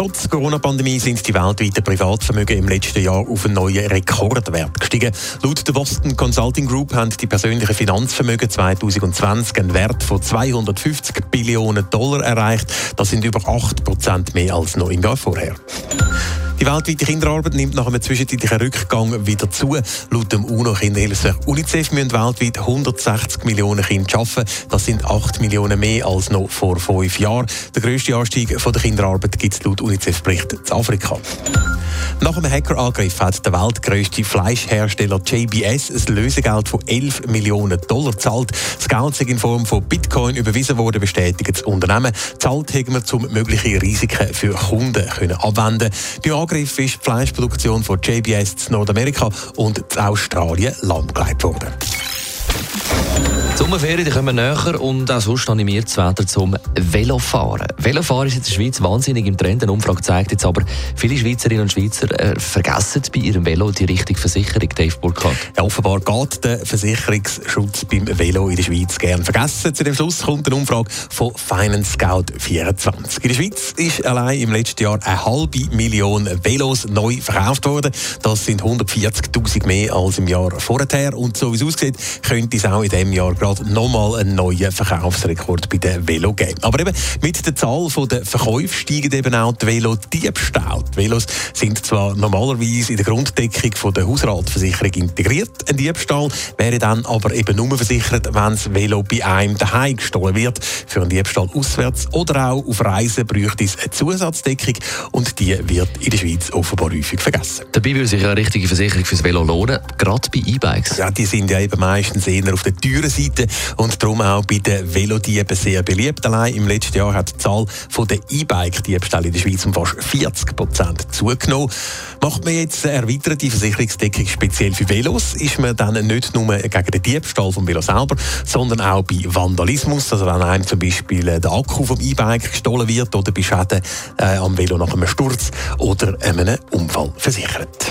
Trotz Corona-Pandemie sind die weltweiten Privatvermögen im letzten Jahr auf einen neuen Rekordwert gestiegen. Laut der Boston Consulting Group haben die persönlichen Finanzvermögen 2020 einen Wert von 250 Billionen Dollar erreicht. Das sind über 8 Prozent mehr als noch im Jahr vorher. Die weltweite Kinderarbeit nimmt nach einem zwischenzeitlichen Rückgang wieder zu. Laut dem UNO-Kinderhilfe UNICEF müssen weltweit 160 Millionen Kinder arbeiten. Das sind 8 Millionen mehr als noch vor fünf Jahren. Der grösste Anstieg von der Kinderarbeit gibt es laut UNICEF-Bericht in Afrika. Nach einem Hackerangriff hat der weltgrößte Fleischhersteller JBS ein Lösegeld von 11 Millionen Dollar gezahlt. Das Geld sei in Form von Bitcoin überwiesen worden, bestätigt das Unternehmen. Zahlt haben wir, um mögliche Risiken für Kunden können abwenden Beim Angriff ist die Fleischproduktion von JBS in Nordamerika und in Australien lahmgelegt worden. Die Sommerferien die kommen näher und auch sonst animiert das Wetter zum Velofahren. Velofahren ist in der Schweiz wahnsinnig im Trend. Eine Umfrage zeigt jetzt aber, viele Schweizerinnen und Schweizer äh, vergessen bei ihrem Velo die richtige Versicherung. Dave Burkhardt. Ja, offenbar geht der Versicherungsschutz beim Velo in der Schweiz gern vergessen. Zu dem Schluss kommt eine Umfrage von Finance Scout 24. In der Schweiz ist allein im letzten Jahr eine halbe Million Velos neu verkauft worden. Das sind 140.000 mehr als im Jahr vorher. Und so wie es aussieht, könnte es auch in diesem Jahr gerade nochmal einen neuen Verkaufsrekord bei den Velo geben. Aber eben mit der Zahl der Verkäufe steigen eben auch die Velo-Diebstahl. Die Velos sind zwar normalerweise in der Grunddeckung von der Hausratversicherung integriert. Ein Diebstahl wäre dann aber eben nur versichert, wenn das Velo bei einem daheim gestohlen wird. Für einen Diebstahl auswärts oder auch auf Reisen bräuchte es eine Zusatzdeckung und die wird in der Schweiz offenbar häufig vergessen. Dabei würde sich eine richtige Versicherung fürs Velo lohnen, gerade bei E-Bikes. Ja, die sind ja eben meistens eher auf der teuren Seite und darum auch bei den Velodieben sehr beliebt. Allein im letzten Jahr hat die Zahl der E-Bike-Diebstähle in der Schweiz um fast 40 Prozent zugenommen. Macht man jetzt eine erweiterte Versicherungsdeckung speziell für Velos, ist man dann nicht nur gegen den Diebstahl vom Velo selber, sondern auch bei Vandalismus, also wenn einem zum Beispiel der Akku vom E-Bike gestohlen wird oder bei Schäden äh, am Velo nach einem Sturz oder einem Unfall versichert.